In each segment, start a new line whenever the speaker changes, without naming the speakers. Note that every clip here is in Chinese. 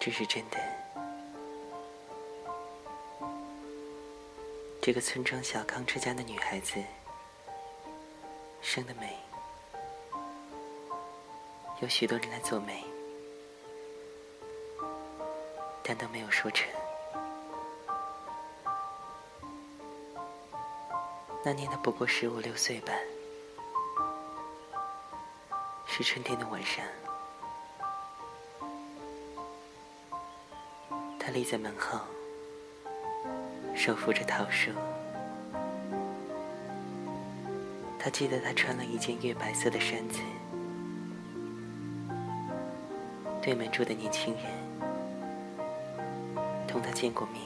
这是真的。这个村庄小康之家的女孩子，生得美，有许多人来做媒，但都没有说成。那年她不过十五六岁吧，是春天的晚上。他立在门后，手扶着桃树。他记得他穿了一件月白色的衫子。对门住的年轻人，同他见过面，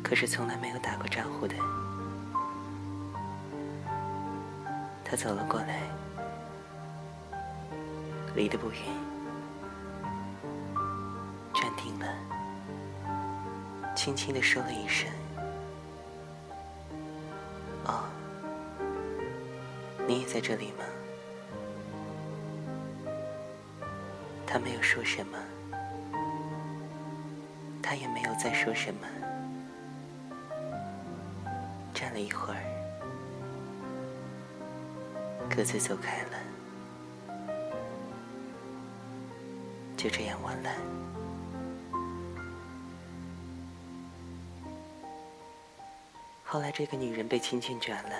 可是从来没有打过招呼的。他走了过来，离得不远。轻轻的说了一声：“哦，你也在这里吗？”他没有说什么，他也没有再说什么。站了一会儿，各自走开了，就这样完了。后来，这个女人被亲眷转了，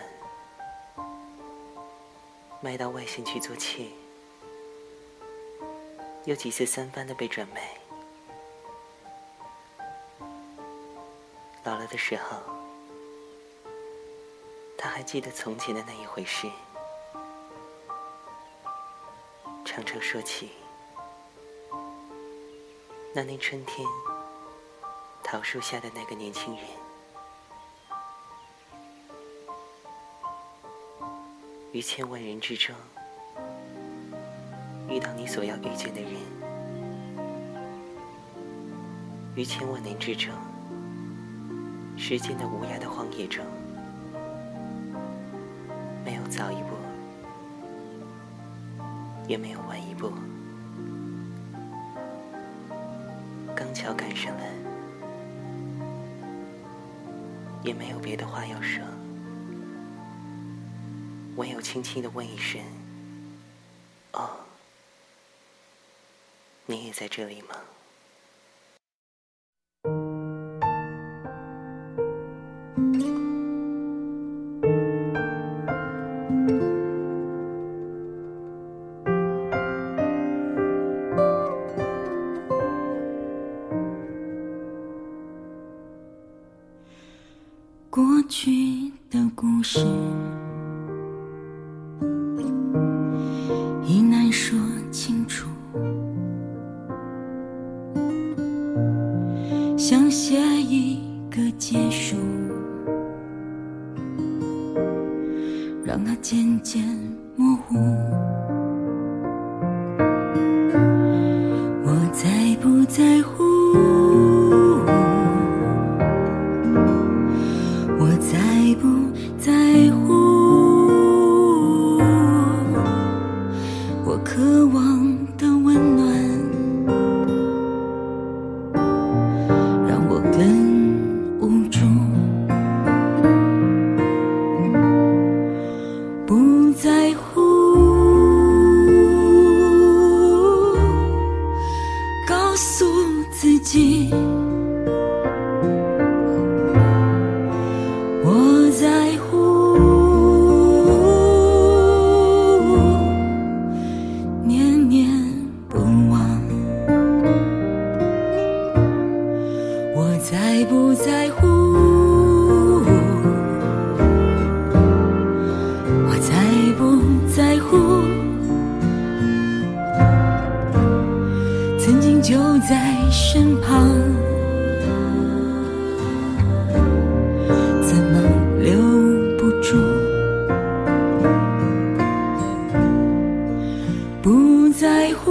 卖到外县去做妾，又几次三番的被转卖。老了的时候，他还记得从前的那一回事，常常说起那年春天桃树下的那个年轻人。于千万人之中，遇到你所要遇见的人；于千万年之中，时间的无涯的荒野中，没有早一步，也没有晚一步，刚巧赶上了，也没有别的话要说。唯有轻轻的问一声：“哦，你也在这里吗？”
过去的故事想写一个结束让它渐渐模糊。我在不在乎在身旁怎么留不住？不在乎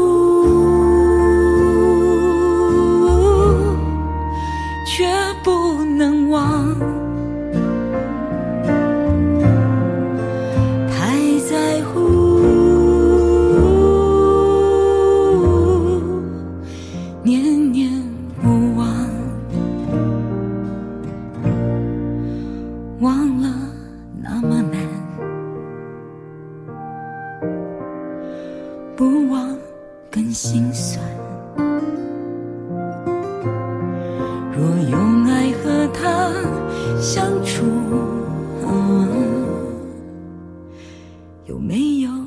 却不能忘。念念不忘忘了那么难。不忘更心酸。若用爱和他相处有没有